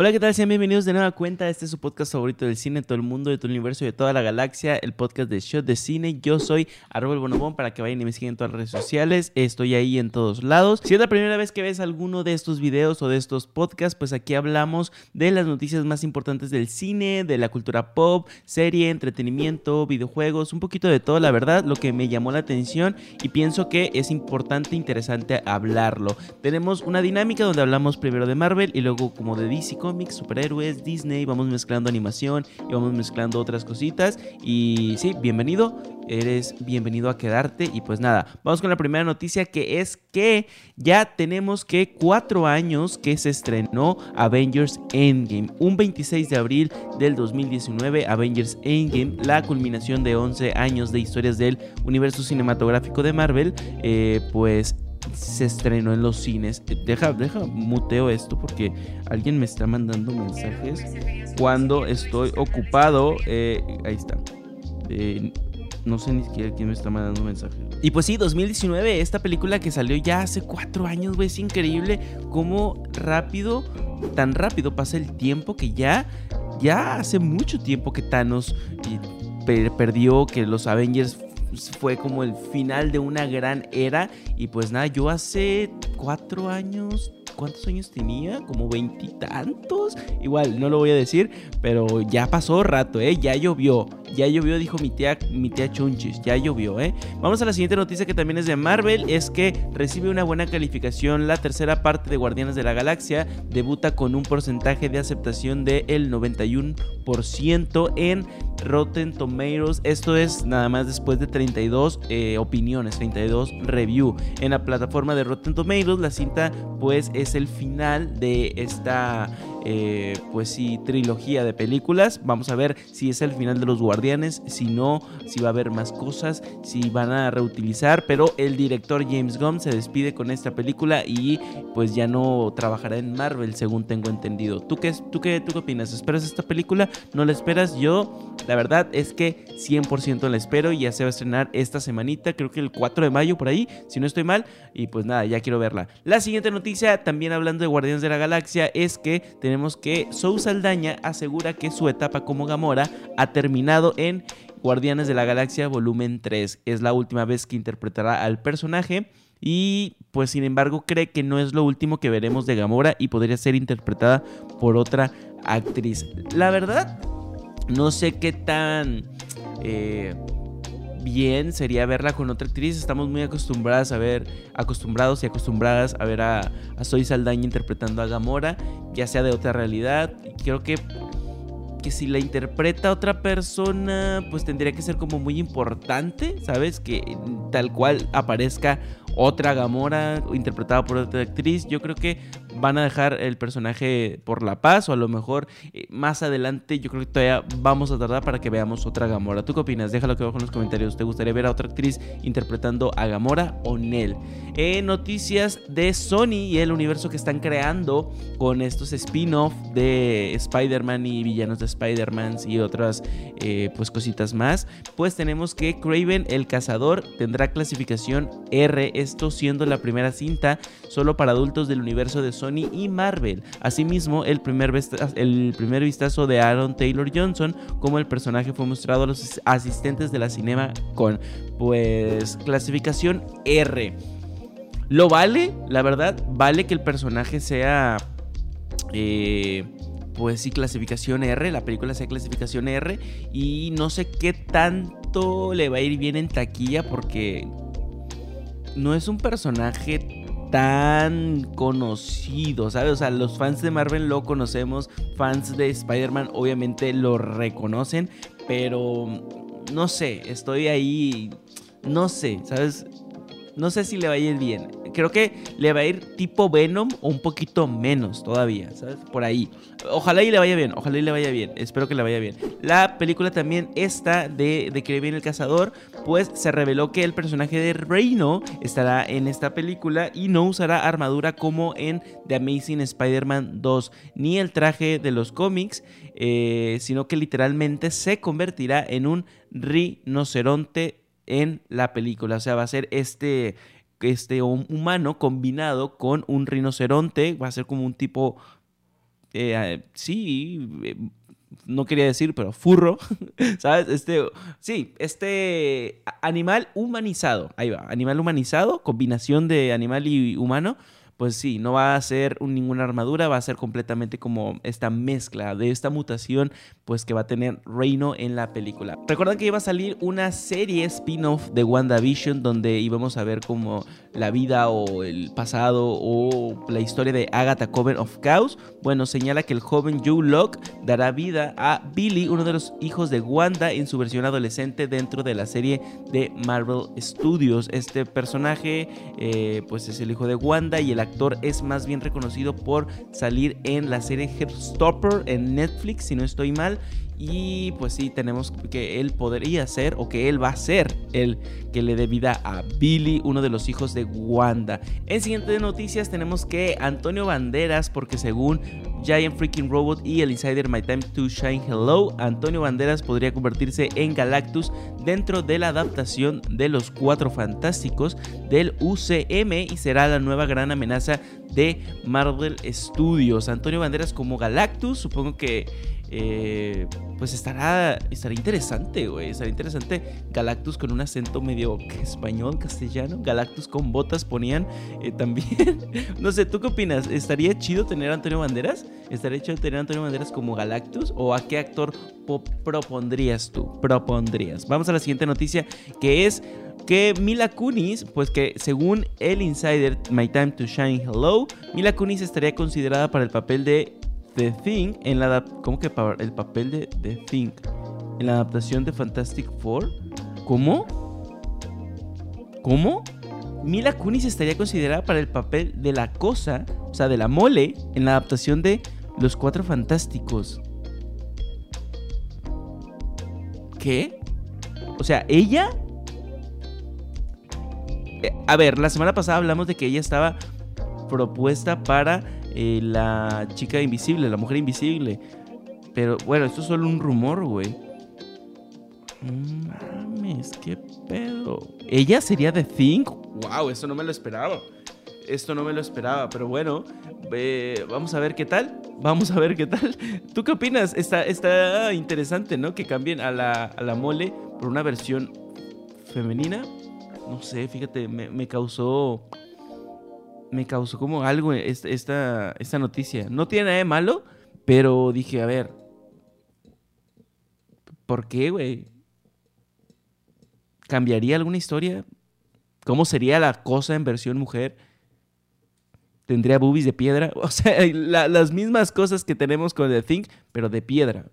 Hola, ¿qué tal? Sean bienvenidos de nueva cuenta. Este es su podcast favorito del cine, todo el mundo, de todo el universo y de toda la galaxia, el podcast de Shot de Cine. Yo soy Arbol Bonobón para que vayan y me sigan en todas las redes sociales. Estoy ahí en todos lados. Si es la primera vez que ves alguno de estos videos o de estos podcasts, pues aquí hablamos de las noticias más importantes del cine, de la cultura pop, serie, entretenimiento, videojuegos, un poquito de todo, la verdad, lo que me llamó la atención y pienso que es importante e interesante hablarlo. Tenemos una dinámica donde hablamos primero de Marvel y luego como de DC cómics, superhéroes, Disney, vamos mezclando animación y vamos mezclando otras cositas. Y sí, bienvenido, eres bienvenido a quedarte. Y pues nada, vamos con la primera noticia que es que ya tenemos que cuatro años que se estrenó Avengers Endgame. Un 26 de abril del 2019, Avengers Endgame, la culminación de 11 años de historias del universo cinematográfico de Marvel, eh, pues se estrenó en los cines. Deja, deja, muteo esto porque alguien me está mandando mensajes cuando estoy ocupado. Eh, ahí está. Eh, no sé ni siquiera quién me está mandando mensajes. Y pues sí, 2019, esta película que salió ya hace cuatro años, güey, es increíble cómo rápido, tan rápido pasa el tiempo que ya, ya hace mucho tiempo que Thanos eh, perdió, que los Avengers fue como el final de una gran era. Y pues nada, yo hace cuatro años, ¿cuántos años tenía? Como veintitantos. Igual, no lo voy a decir, pero ya pasó rato, ¿eh? Ya llovió. Ya llovió, dijo mi tía, mi tía Chunchis. Ya llovió, ¿eh? Vamos a la siguiente noticia que también es de Marvel. Es que recibe una buena calificación. La tercera parte de Guardianes de la Galaxia debuta con un porcentaje de aceptación del 91% en Rotten Tomatoes. Esto es nada más después de 32 eh, opiniones, 32 review. En la plataforma de Rotten Tomatoes, la cinta pues es el final de esta eh, pues sí, trilogía de películas. Vamos a ver si es el final de los guardianes, si no, si va a haber más cosas, si van a reutilizar. Pero el director James Gunn se despide con esta película y pues ya no trabajará en Marvel, según tengo entendido. ¿Tú qué, tú qué, tú qué opinas? ¿Esperas esta película? ¿No la esperas? Yo, la verdad es que 100% la espero. Ya se va a estrenar esta semanita, creo que el 4 de mayo por ahí, si no estoy mal. Y pues nada, ya quiero verla. La siguiente noticia, también hablando de Guardianes de la Galaxia, es que tenemos que Sou Saldaña asegura que su etapa como Gamora ha terminado en Guardianes de la Galaxia volumen 3. Es la última vez que interpretará al personaje y pues sin embargo cree que no es lo último que veremos de Gamora y podría ser interpretada por otra actriz. La verdad, no sé qué tan... Eh, bien sería verla con otra actriz. Estamos muy acostumbradas a ver, acostumbrados y acostumbradas a ver a, a Soy Saldaña interpretando a Gamora, ya sea de otra realidad. Creo que que si la interpreta otra persona, pues tendría que ser como muy importante, ¿sabes? Que tal cual aparezca otra Gamora interpretada por otra actriz. Yo creo que van a dejar el personaje por la paz o a lo mejor eh, más adelante yo creo que todavía vamos a tardar para que veamos otra Gamora. ¿Tú qué opinas? Déjalo aquí abajo en los comentarios. ¿Te gustaría ver a otra actriz interpretando a Gamora o Nell? Noticias de Sony y el universo que están creando con estos spin-off de Spider-Man y villanos de Spider-Man y otras eh, pues cositas más. Pues tenemos que Craven el Cazador tendrá clasificación R, esto siendo la primera cinta solo para adultos del universo de Sony y Marvel. Asimismo, el primer, el primer vistazo de Aaron Taylor Johnson como el personaje fue mostrado a los asistentes de la cinema con pues clasificación R. ¿Lo vale? La verdad, vale que el personaje sea... Eh, pues sí, clasificación R, la película sea clasificación R y no sé qué tanto le va a ir bien en taquilla porque no es un personaje tan conocido, ¿sabes? O sea, los fans de Marvel lo conocemos, fans de Spider-Man obviamente lo reconocen, pero no sé, estoy ahí, no sé, ¿sabes? No sé si le va bien creo que le va a ir tipo Venom o un poquito menos todavía, ¿sabes? Por ahí. Ojalá y le vaya bien, ojalá y le vaya bien, espero que le vaya bien. La película también esta de, de que viene el cazador, pues se reveló que el personaje de Reino estará en esta película y no usará armadura como en The Amazing Spider-Man 2, ni el traje de los cómics, eh, sino que literalmente se convertirá en un rinoceronte en la película. O sea, va a ser este, este humano combinado con un rinoceronte, va a ser como un tipo eh, sí, eh, no quería decir, pero furro, ¿sabes? Este, sí, este animal humanizado, ahí va, animal humanizado, combinación de animal y humano, pues sí, no va a ser ninguna armadura, va a ser completamente como esta mezcla de esta mutación, pues que va a tener Reino en la película. Recuerdan que iba a salir una serie spin-off de WandaVision donde íbamos a ver como la vida o el pasado o la historia de Agatha Coven of Chaos. Bueno, señala que el joven Joe Locke dará vida a Billy, uno de los hijos de Wanda en su versión adolescente dentro de la serie de Marvel Studios. Este personaje, eh, pues es el hijo de Wanda y el es más bien reconocido por salir en la serie Headstopper en Netflix, si no estoy mal. Y pues sí, tenemos que él podría ser, o que él va a ser el que le dé vida a Billy, uno de los hijos de Wanda. En siguientes noticias tenemos que Antonio Banderas, porque según Giant Freaking Robot y el insider My Time to Shine Hello, Antonio Banderas podría convertirse en Galactus dentro de la adaptación de los Cuatro Fantásticos del UCM y será la nueva gran amenaza de Marvel Studios. Antonio Banderas como Galactus, supongo que eh, pues estará, estará interesante, güey. Estará interesante. Galactus con un acento medio español, castellano. Galactus con botas ponían eh, también. no sé, ¿tú qué opinas? ¿Estaría chido tener a Antonio Banderas? ¿Estaría chido tener a Antonio Banderas como Galactus? ¿O a qué actor propondrías tú? Propondrías. Vamos a la siguiente noticia, que es que Mila Kunis, pues que según el insider My Time to Shine Hello, Mila Kunis estaría considerada para el papel de The Thing en la ¿cómo que el papel de The Thing en la adaptación de Fantastic Four? ¿Cómo? ¿Cómo? Mila Kunis estaría considerada para el papel de la cosa, o sea, de la mole, en la adaptación de Los Cuatro Fantásticos. ¿Qué? O sea, ella... Eh, a ver, la semana pasada hablamos de que ella estaba propuesta para eh, la chica invisible, la mujer invisible. Pero bueno, esto es solo un rumor, güey. Mames, qué pedo. ¿Ella sería de Think? Wow, esto no me lo esperaba. Esto no me lo esperaba, pero bueno, vamos a ver qué tal. Vamos a ver qué tal. ¿Tú qué opinas? Está, está interesante, ¿no? Que cambien a la, a la mole por una versión femenina. No sé, fíjate, me, me causó me causó como algo esta, esta, noticia. No tiene nada de malo, pero dije, a ver, ¿por qué, güey? ¿Cambiaría alguna historia? ¿Cómo sería la cosa en versión mujer? ¿Tendría boobies de piedra? O sea, las mismas cosas que tenemos con The Thing, pero de piedra.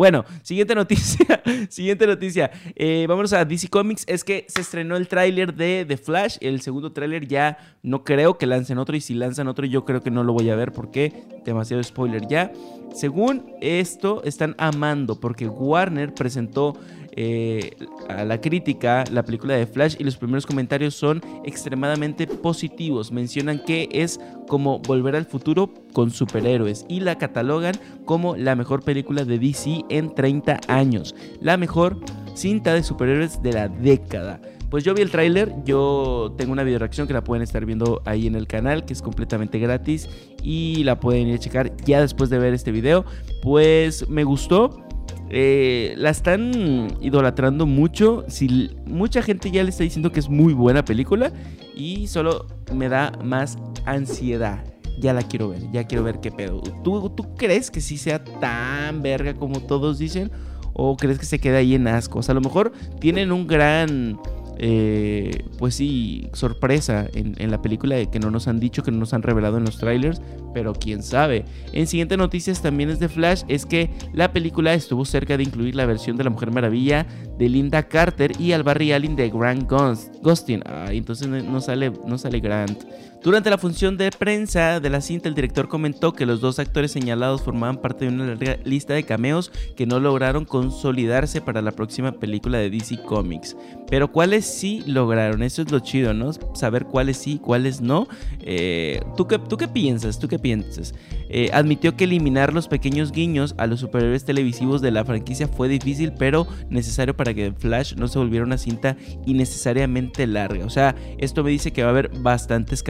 Bueno, siguiente noticia. siguiente noticia. Eh, vámonos a DC Comics. Es que se estrenó el tráiler de The Flash. El segundo tráiler ya no creo que lancen otro. Y si lanzan otro, yo creo que no lo voy a ver porque demasiado spoiler ya. Según esto, están amando porque Warner presentó eh, a la crítica la película de Flash y los primeros comentarios son extremadamente positivos. Mencionan que es como Volver al Futuro con superhéroes y la catalogan como la mejor película de DC en 30 años, la mejor cinta de superhéroes de la década. Pues yo vi el tráiler, yo tengo una video reacción que la pueden estar viendo ahí en el canal, que es completamente gratis y la pueden ir a checar ya después de ver este video. Pues me gustó, eh, la están idolatrando mucho. Si, mucha gente ya le está diciendo que es muy buena película. Y solo me da más ansiedad. Ya la quiero ver, ya quiero ver qué pedo. ¿Tú, ¿Tú crees que sí sea tan verga como todos dicen? ¿O crees que se queda ahí en ascos? A lo mejor tienen un gran eh, pues sí, sorpresa en, la película de que no nos han dicho, que no nos han revelado en los trailers, pero quién sabe. En siguiente noticias también es de Flash, es que la película estuvo cerca de incluir la versión de la Mujer Maravilla de Linda Carter y al Barry Allen de Grant Gustin. entonces no sale, no sale Grant. Durante la función de prensa de la cinta, el director comentó que los dos actores señalados formaban parte de una larga lista de cameos que no lograron consolidarse para la próxima película de DC Comics. Pero cuáles sí lograron, eso es lo chido, ¿no? Saber cuáles sí, cuáles no. Eh, ¿tú, qué, ¿Tú qué piensas? ¿Tú qué piensas. Eh, admitió que eliminar los pequeños guiños a los superhéroes televisivos de la franquicia fue difícil, pero necesario para que Flash no se volviera una cinta innecesariamente larga. O sea, esto me dice que va a haber bastantes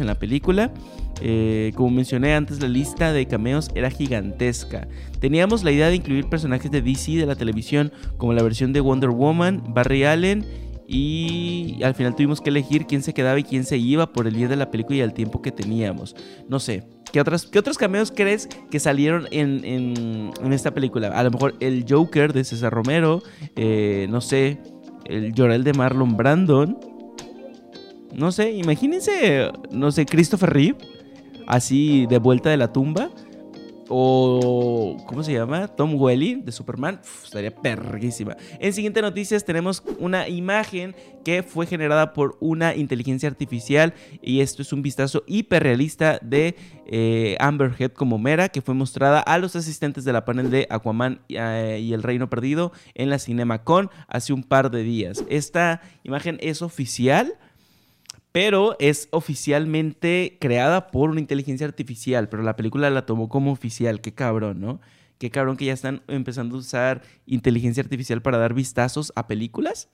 en la película. Eh, como mencioné antes, la lista de cameos era gigantesca. Teníamos la idea de incluir personajes de DC de la televisión, como la versión de Wonder Woman, Barry Allen y al final tuvimos que elegir quién se quedaba y quién se iba por el día de la película y el tiempo que teníamos. No sé, ¿qué, qué otros cameos crees que salieron en, en, esta película? A lo mejor el Joker de César Romero, eh, no sé, el Llorel de Marlon Brandon. No sé, imagínense, no sé, Christopher Reeve, así de vuelta de la tumba. O, ¿cómo se llama? Tom Welling de Superman. estaría perguísima. En siguiente noticias tenemos una imagen que fue generada por una inteligencia artificial. Y esto es un vistazo hiperrealista de eh, Amber Heard como Mera, que fue mostrada a los asistentes de la panel de Aquaman eh, y El Reino Perdido en la CinemaCon hace un par de días. Esta imagen es oficial pero es oficialmente creada por una inteligencia artificial, pero la película la tomó como oficial, qué cabrón, ¿no? Qué cabrón que ya están empezando a usar inteligencia artificial para dar vistazos a películas.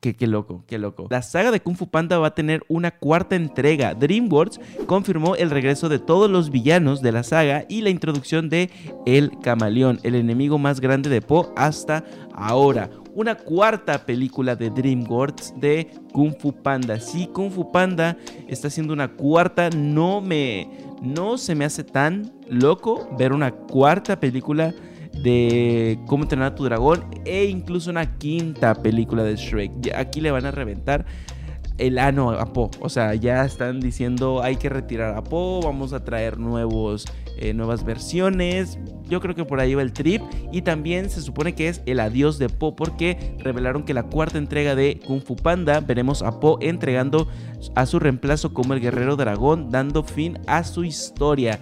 Qué, loco, qué loco. La saga de Kung Fu Panda va a tener una cuarta entrega. DreamWorks confirmó el regreso de todos los villanos de la saga y la introducción de El Camaleón, el enemigo más grande de Po hasta ahora una cuarta película de DreamWorks de Kung Fu Panda. Sí, Kung Fu Panda está haciendo una cuarta. No me. No se me hace tan loco ver una cuarta película de Cómo entrenar a tu dragón e incluso una quinta película de Shrek. Aquí le van a reventar el ano a Po. O sea, ya están diciendo hay que retirar a Po, vamos a traer nuevos, eh, nuevas versiones. Yo creo que por ahí va el trip. Y también se supone que es el adiós de Po porque revelaron que la cuarta entrega de Kung Fu Panda veremos a Po entregando a su reemplazo como el guerrero dragón, dando fin a su historia.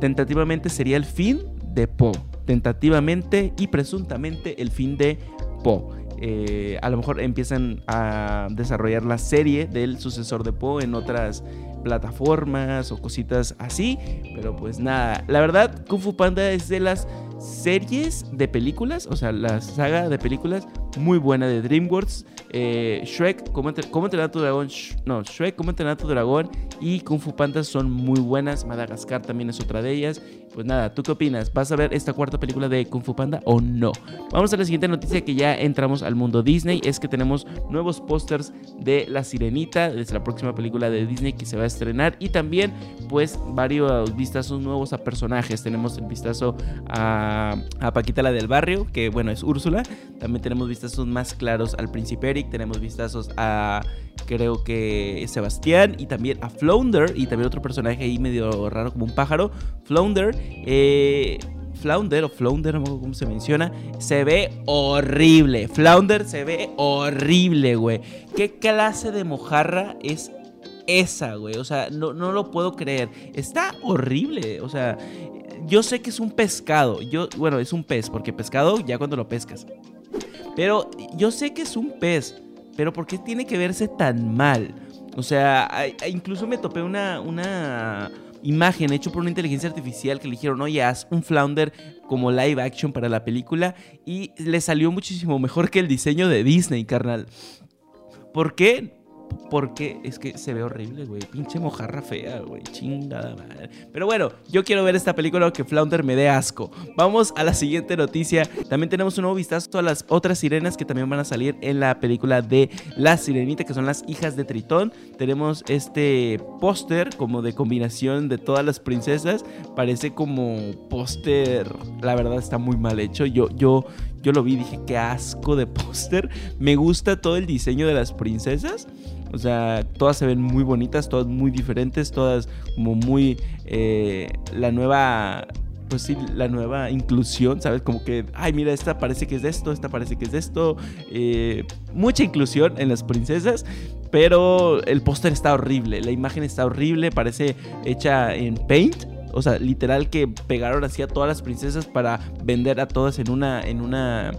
Tentativamente sería el fin de Po. Tentativamente y presuntamente el fin de Po. Eh, a lo mejor empiezan a desarrollar la serie del sucesor de Poe en otras plataformas o cositas así. Pero pues nada, la verdad, Kung Fu Panda es de las series de películas, o sea, la saga de películas muy buena de DreamWorks. Eh, Shrek, ¿cómo, entrenar tu dragón? no, Shrek, ¿cómo entrenar tu dragón? Y Kung Fu Panda son muy buenas. Madagascar también es otra de ellas. Pues nada, ¿tú qué opinas? ¿Vas a ver esta cuarta película de Kung Fu Panda o no? Vamos a la siguiente noticia que ya entramos al mundo Disney. Es que tenemos nuevos pósters de La Sirenita, desde la próxima película de Disney que se va a estrenar. Y también, pues, varios vistazos nuevos a personajes. Tenemos el vistazo a, a Paquita la del barrio, que bueno, es Úrsula. También tenemos vistazos más claros al Príncipe Eric. Tenemos vistazos a creo que Sebastián y también a Flounder y también otro personaje ahí medio raro como un pájaro. Flounder, eh, Flounder o Flounder, no sé cómo se menciona, se ve horrible. Flounder se ve horrible, güey. ¿Qué clase de mojarra es esa, güey? O sea, no, no lo puedo creer. Está horrible, o sea... Yo sé que es un pescado. Yo, bueno, es un pez, porque pescado ya cuando lo pescas. Pero yo sé que es un pez, pero ¿por qué tiene que verse tan mal? O sea, incluso me topé una, una imagen hecho por una inteligencia artificial que le dijeron, oye, haz un flounder como live action para la película y le salió muchísimo mejor que el diseño de Disney, carnal. ¿Por qué? Porque es que se ve horrible, güey. Pinche mojarra fea, güey. Chingada madre. Pero bueno, yo quiero ver esta película que Flounder me dé asco. Vamos a la siguiente noticia. También tenemos un nuevo vistazo a las otras sirenas que también van a salir en la película de La Sirenita, que son las hijas de Tritón. Tenemos este póster como de combinación de todas las princesas. Parece como póster. La verdad está muy mal hecho. Yo, yo, yo lo vi dije, qué asco de póster. Me gusta todo el diseño de las princesas. O sea, todas se ven muy bonitas, todas muy diferentes, todas como muy... Eh, la nueva pues sí, la nueva inclusión, ¿sabes? Como que, ay, mira, esta parece que es de esto, esta parece que es de esto. Eh, mucha inclusión en las princesas, pero el póster está horrible, la imagen está horrible, parece hecha en paint. O sea, literal que pegaron así a todas las princesas para vender a todas en una, en una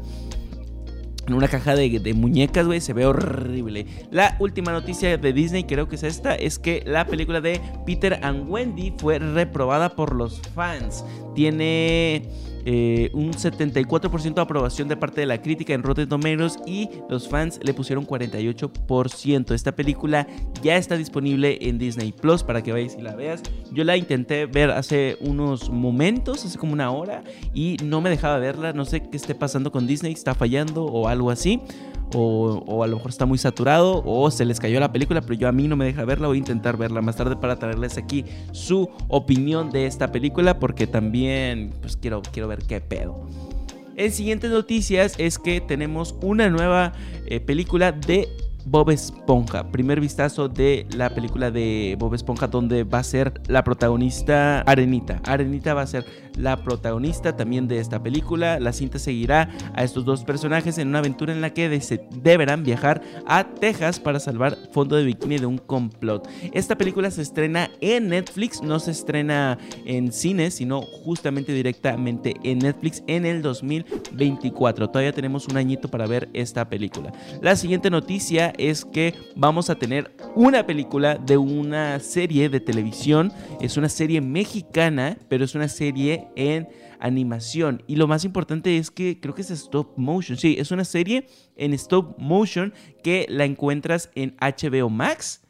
en una caja de, de muñecas, güey, se ve horrible. La última noticia de Disney, creo que es esta, es que la película de Peter and Wendy fue reprobada por los fans. Tiene eh, un 74% de aprobación de parte de la crítica en Rotten Tomatoes y los fans le pusieron 48%. Esta película ya está disponible en Disney Plus para que vayas y la veas. Yo la intenté ver hace unos momentos, hace como una hora, y no me dejaba verla. No sé qué esté pasando con Disney, está fallando o algo así o, a lo mejor está muy saturado o se les cayó la película, pero yo a mí no me deja verla, voy a intentar verla más tarde para traerles aquí su opinión de esta película porque también pues quiero, quiero ver qué pedo. En siguientes noticias es que tenemos una nueva eh, película de Bob Esponja. Primer vistazo de la película de Bob Esponja donde va a ser la protagonista Arenita. Arenita va a ser la protagonista también de esta película. La cinta seguirá a estos dos personajes en una aventura en la que deberán viajar a Texas para salvar fondo de bikini de un complot. Esta película se estrena en Netflix, no se estrena en cines, sino justamente directamente en Netflix en el 2024. Todavía tenemos un añito para ver esta película. La siguiente noticia es que vamos a tener una película de una serie de televisión. Es una serie mexicana, pero es una serie en animación. Y lo más importante es que creo que es stop motion. Sí, es una serie en stop motion que la encuentras en HBO Max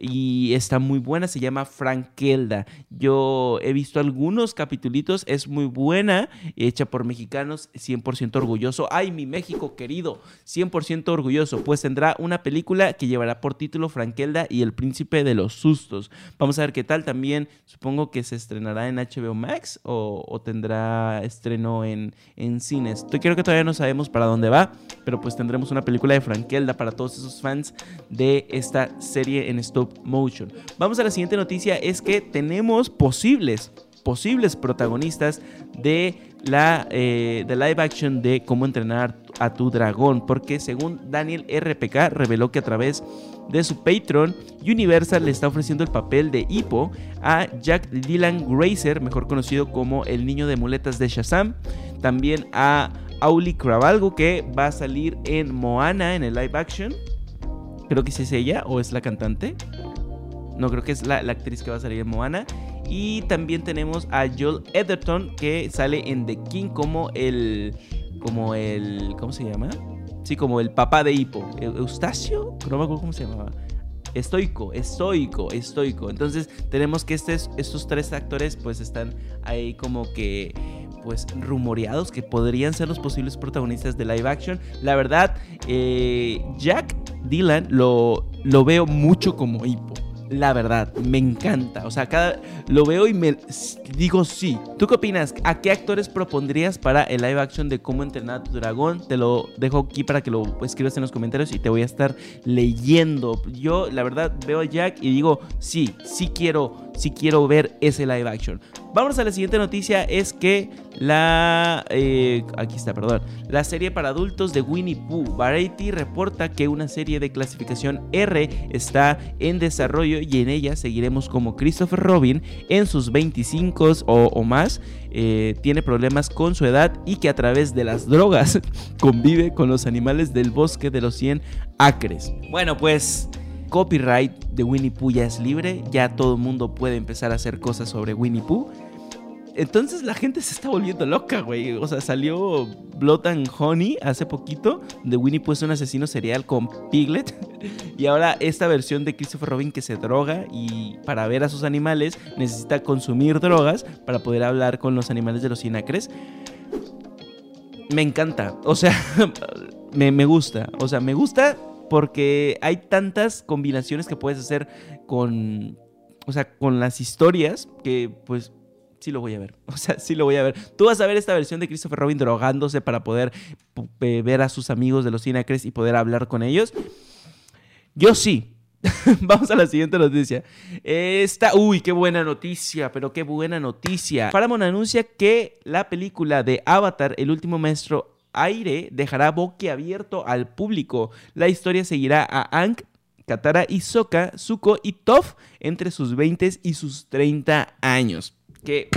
y está muy buena, se llama Frankelda. Yo he visto algunos capitulitos, es muy buena, hecha por mexicanos, 100% orgulloso. ¡Ay, mi México querido! 100% orgulloso, pues tendrá una película que llevará por título Frankelda y el príncipe de los sustos. Vamos a ver qué tal, también supongo que se estrenará en HBO Max o, tendrá estreno en, en cines. Yo creo que todavía no sabemos para dónde va, pero pues tendremos una película de Frankelda para todos esos fans de esta serie en stop motion. Vamos a la siguiente noticia, es que tenemos posibles, posibles protagonistas de la de live action de cómo entrenar a tu dragón, porque según Daniel RPK reveló que a través de su Patreon, Universal le está ofreciendo el papel de Hippo a Jack Dylan Grazer, mejor conocido como el niño de muletas de Shazam, también a Auli Cravalgo que va a salir en Moana en el live action. Creo que es ella o es la cantante. No, creo que es la, actriz que va a salir en Moana. Y también tenemos a Joel Edgerton que sale en The King como el. Como el. ¿Cómo se llama? Sí, como el papá de Hippo. Eustacio. No me acuerdo cómo se llamaba. Estoico, estoico, estoico. Entonces tenemos que estos tres actores pues están ahí como que pues rumoreados que podrían ser los posibles protagonistas de live action. La verdad, eh, Jack Dylan lo, lo veo mucho como Hippo la verdad, me encanta. O sea, cada lo veo y me digo sí. ¿Tú qué opinas? ¿A qué actores propondrías para el live action de cómo entrenar a tu dragón? Te lo dejo aquí para que lo escribas en los comentarios y te voy a estar leyendo. Yo, la verdad, veo a Jack y digo, sí, sí quiero, sí quiero ver ese live action. Vamos a la siguiente noticia, es que la... Eh, aquí está, perdón. La serie para adultos de Winnie Pooh. Variety reporta que una serie de clasificación R está en desarrollo y en ella seguiremos como Christopher Robin en sus 25 o, más. Eh, tiene problemas con su edad y que a través de las drogas convive con los animales del bosque de los 100 acres. Bueno, pues copyright de Winnie Pooh ya es libre, ya todo el mundo puede empezar a hacer cosas sobre Winnie Pooh. Entonces la gente se está volviendo loca, güey. O sea, salió Blood and Honey hace poquito, de Winnie Pooh un asesino serial con Piglet. Y ahora esta versión de Christopher Robin que se droga y para ver a sus animales necesita consumir drogas para poder hablar con los animales de los sinacres. Me encanta. O sea, me, me gusta. O sea, me gusta porque hay tantas combinaciones que puedes hacer con, o sea, con las historias que pues sí lo voy a ver. O sea, sí lo voy a ver. Tú vas a ver esta versión de Christopher Robin drogándose para poder ver a sus amigos de los Cinacres y poder hablar con ellos. Yo sí. Vamos a la siguiente noticia. Esta, uy, qué buena noticia, pero qué buena noticia. Paramount anuncia que la película de Avatar, El último maestro aire dejará boquiabierto al público. La historia seguirá a Aang, Katara y Sokka, Zuko y Toph entre sus 20 y sus 30 años. Qué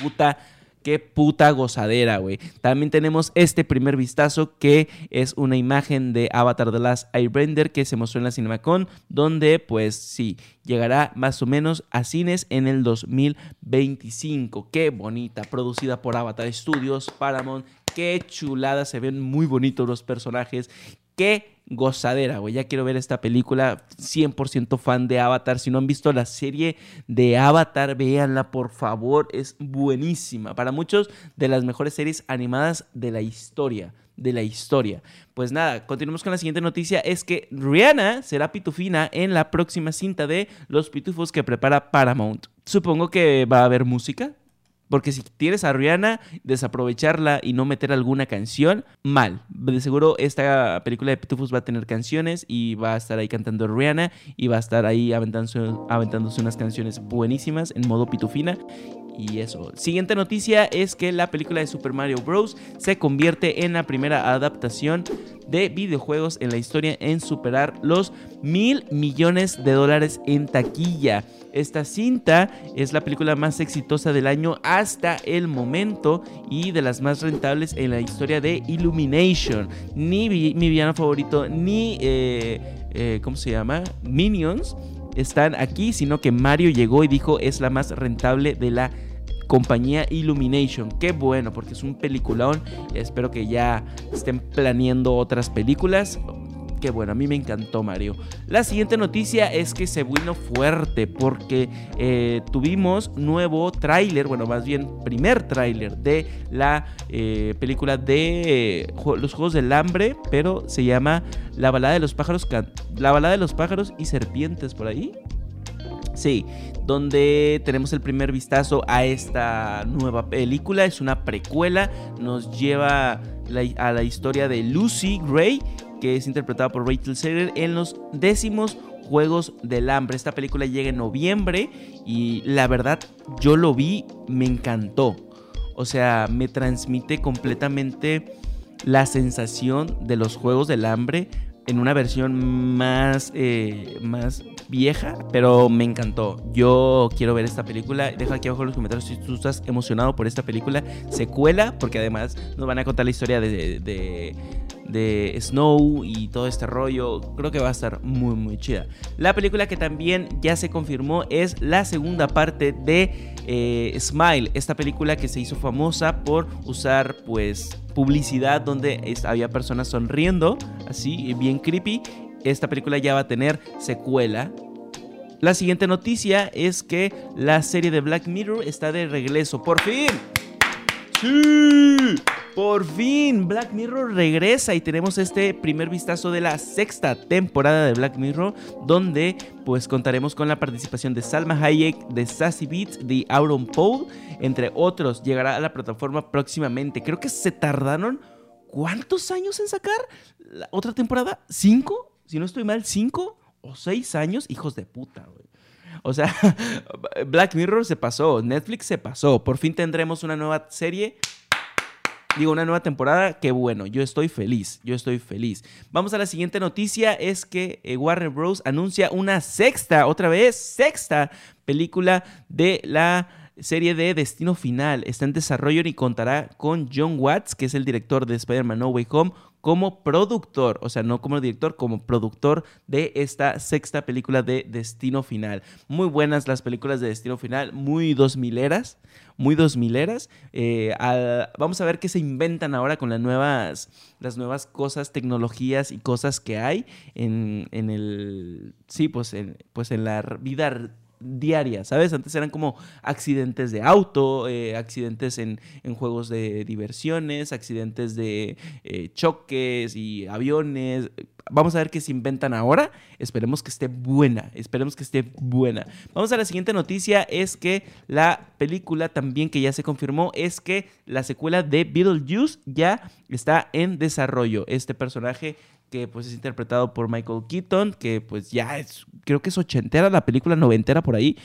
puta Qué puta gozadera, güey. También tenemos este primer vistazo que es una imagen de Avatar The Last Airbender que se mostró en la CinemaCon, donde pues sí, llegará más o menos a cines en el 2025. Qué bonita, producida por Avatar Studios, Paramount. Qué chulada, se ven muy bonitos los personajes. Qué gozadera, güey. Ya quiero ver esta película. 100% fan de Avatar. Si no han visto la serie de Avatar, véanla, por favor. Es buenísima. Para muchos, de las mejores series animadas de la historia. De la historia. Pues nada, continuamos con la siguiente noticia. Es que Rihanna será pitufina en la próxima cinta de Los Pitufos que prepara Paramount. Supongo que va a haber música. Porque si tienes a Rihanna, desaprovecharla y no meter alguna canción, mal. De seguro esta película de Pitufos va a tener canciones y va a estar ahí cantando Rihanna y va a estar ahí aventándose, aventándose unas canciones buenísimas en modo pitufina. Y eso. Siguiente noticia es que la película de Super Mario Bros. se convierte en la primera adaptación de videojuegos en la historia en superar los mil millones de dólares en taquilla. Esta cinta es la película más exitosa del año hasta el momento y de las más rentables en la historia de Illumination. Ni mi villano favorito, ni, eh, eh, ¿cómo se llama? Minions están aquí, sino que Mario llegó y dijo es la más rentable de la compañía Illumination. Qué bueno, porque es un peliculón. Espero que ya estén planeando otras películas. Qué bueno, a mí me encantó Mario. La siguiente noticia es que se vino fuerte porque eh, tuvimos nuevo tráiler, bueno, más bien primer tráiler de la eh, película de eh, los Juegos del Hambre, pero se llama La balada de los pájaros, la balada de los pájaros y serpientes por ahí. Sí, donde tenemos el primer vistazo a esta nueva película. Es una precuela, nos lleva a la historia de Lucy Gray, que es interpretada por Rachel Segler en los décimos Juegos del Hambre. Esta película llega en noviembre y la verdad yo lo vi, me encantó. O sea, me transmite completamente la sensación de los Juegos del Hambre en una versión más, eh, más vieja, pero me encantó. Yo quiero ver esta película. Deja aquí abajo en los comentarios si tú estás emocionado por esta película. Secuela, porque además nos van a contar la historia de, de, de Snow y todo este rollo. Creo que va a estar muy, muy chida. La película que también ya se confirmó es la segunda parte de eh, Smile, esta película que se hizo famosa por usar pues publicidad donde había personas sonriendo, así bien creepy. Esta película ya va a tener secuela. La siguiente noticia es que la serie de Black Mirror está de regreso. ¡Por fin! ¡Sí! Por fin, Black Mirror regresa y tenemos este primer vistazo de la sexta temporada de Black Mirror, donde pues contaremos con la participación de Salma Hayek, de Sassy Beats, de Auron Paul, entre otros. Llegará a la plataforma próximamente. Creo que se tardaron ¿cuántos años en sacar la otra temporada? ¿Cinco? Si no estoy mal, ¿cinco o seis años? Hijos de puta, güey. O sea, Black Mirror se pasó, Netflix se pasó. Por fin tendremos una nueva serie digo, una nueva temporada, qué bueno, yo estoy feliz, yo estoy feliz. Vamos a la siguiente noticia, es que eh, Warner Bros. anuncia una sexta, otra vez, sexta película de la serie de Destino Final. Está en desarrollo y contará con John Watts, que es el director de Spider-Man No Way Home, como productor, o sea, no como director, como productor de esta sexta película de Destino Final. Muy buenas las películas de Destino Final, muy dos mileras, muy dos mileras. Eh, vamos a ver qué se inventan ahora con las nuevas, las nuevas cosas, tecnologías y cosas que hay en, en el, sí, pues pues en la vida diaria, ¿sabes? Antes eran como accidentes de auto, eh, accidentes en, juegos de diversiones, accidentes de eh, choques y aviones. Vamos a ver qué se inventan ahora. Esperemos que esté buena, esperemos que esté buena. Vamos a la siguiente noticia, es que la película también que ya se confirmó es que la secuela de Beetlejuice ya está en desarrollo. Este personaje que pues es interpretado por Michael Keaton, que pues ya es, creo que es ochentera la película, noventera por ahí.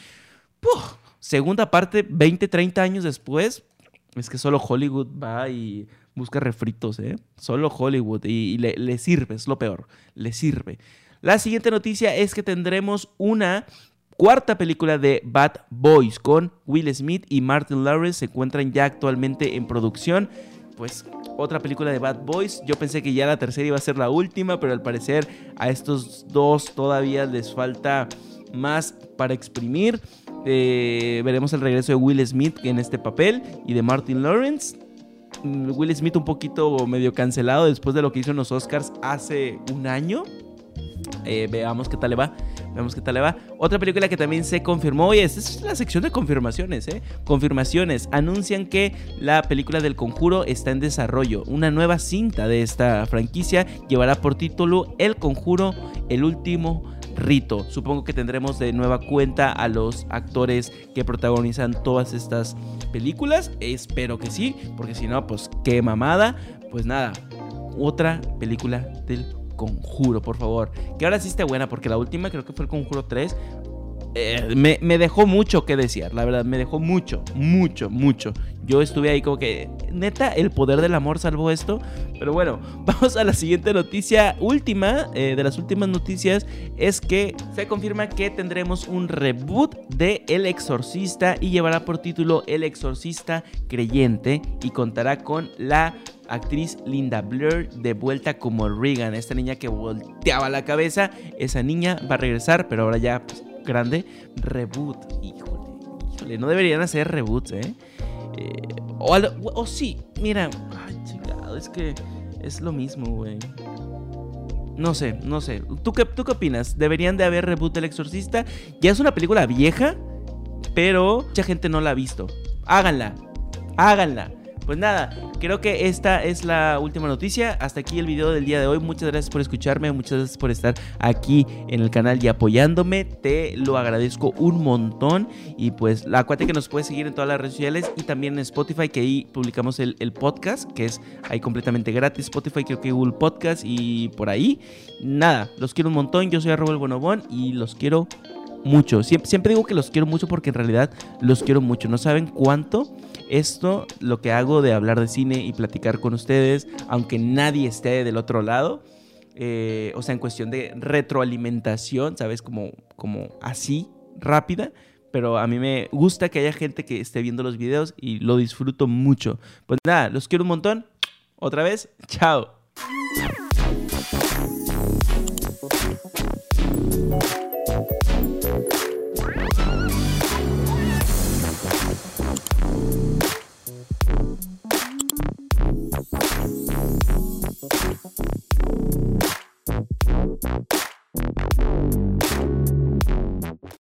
Segunda parte, 20, 30 años después, es que solo Hollywood va y busca refritos, ¿eh? Solo Hollywood y, le, le, sirve, es lo peor, le sirve. La siguiente noticia es que tendremos una cuarta película de Bad Boys con Will Smith y Martin Lawrence se encuentran ya actualmente en producción. Pues otra película de Bad Boys. Yo pensé que ya la tercera iba a ser la última, pero al parecer a estos dos todavía les falta más para exprimir. Eh, veremos el regreso de Will Smith en este papel y de Martin Lawrence. Mm, Will Smith un poquito medio cancelado después de lo que hizo en los Oscars hace un año. Eh, veamos qué tal le va. Veamos qué tal le va. Otra película que también se confirmó. Oye, esta es la sección de confirmaciones, ¿eh? Confirmaciones. Anuncian que la película del conjuro está en desarrollo. Una nueva cinta de esta franquicia llevará por título El conjuro, el último rito. Supongo que tendremos de nueva cuenta a los actores que protagonizan todas estas películas. Espero que sí, porque si no, pues qué mamada. Pues nada, otra película del Conjuro, por favor. Que ahora sí esté buena, porque la última creo que fue el Conjuro 3. Eh, me, dejó mucho que desear, la verdad, me dejó mucho, mucho, mucho. Yo estuve ahí como que, neta, el poder del amor salvó esto. Pero bueno, vamos a la siguiente noticia. Última, eh, de las últimas noticias, es que se confirma que tendremos un reboot de El Exorcista y llevará por título El Exorcista Creyente y contará con la actriz Linda Blair de vuelta como Regan, esta niña que volteaba la cabeza. Esa niña va a regresar, pero ahora ya pues, grande. Reboot, híjole, híjole, no deberían hacer reboots, ¿eh? eh o, sí, mira, ay, chingado, es que es lo mismo, güey. No sé, no sé. ¿Tú qué, ¿Tú qué opinas? ¿Deberían de haber reboot del exorcista? Ya es una película vieja, pero mucha gente no la ha visto. Háganla, háganla. Pues nada, creo que esta es la última noticia. Hasta aquí el video del día de hoy. Muchas gracias por escucharme, muchas gracias por estar aquí en el canal y apoyándome. Te lo agradezco un montón. Y pues la que nos puedes seguir en todas las redes sociales y también en Spotify, que ahí publicamos el, podcast, que es ahí completamente gratis. Spotify, creo que Google Podcast y por ahí. Nada, los quiero un montón. Yo soy arroba el bonobón y los quiero mucho. Siempre digo que los quiero mucho porque en realidad los quiero mucho. No saben cuánto esto, lo que hago de hablar de cine y platicar con ustedes, aunque nadie esté del otro lado, eh, o sea, en cuestión de retroalimentación, ¿sabes? Como, como así, rápida, pero a mí me gusta que haya gente que esté viendo los videos y lo disfruto mucho. Pues nada, los quiero un montón. Otra vez, chao. ・えっ?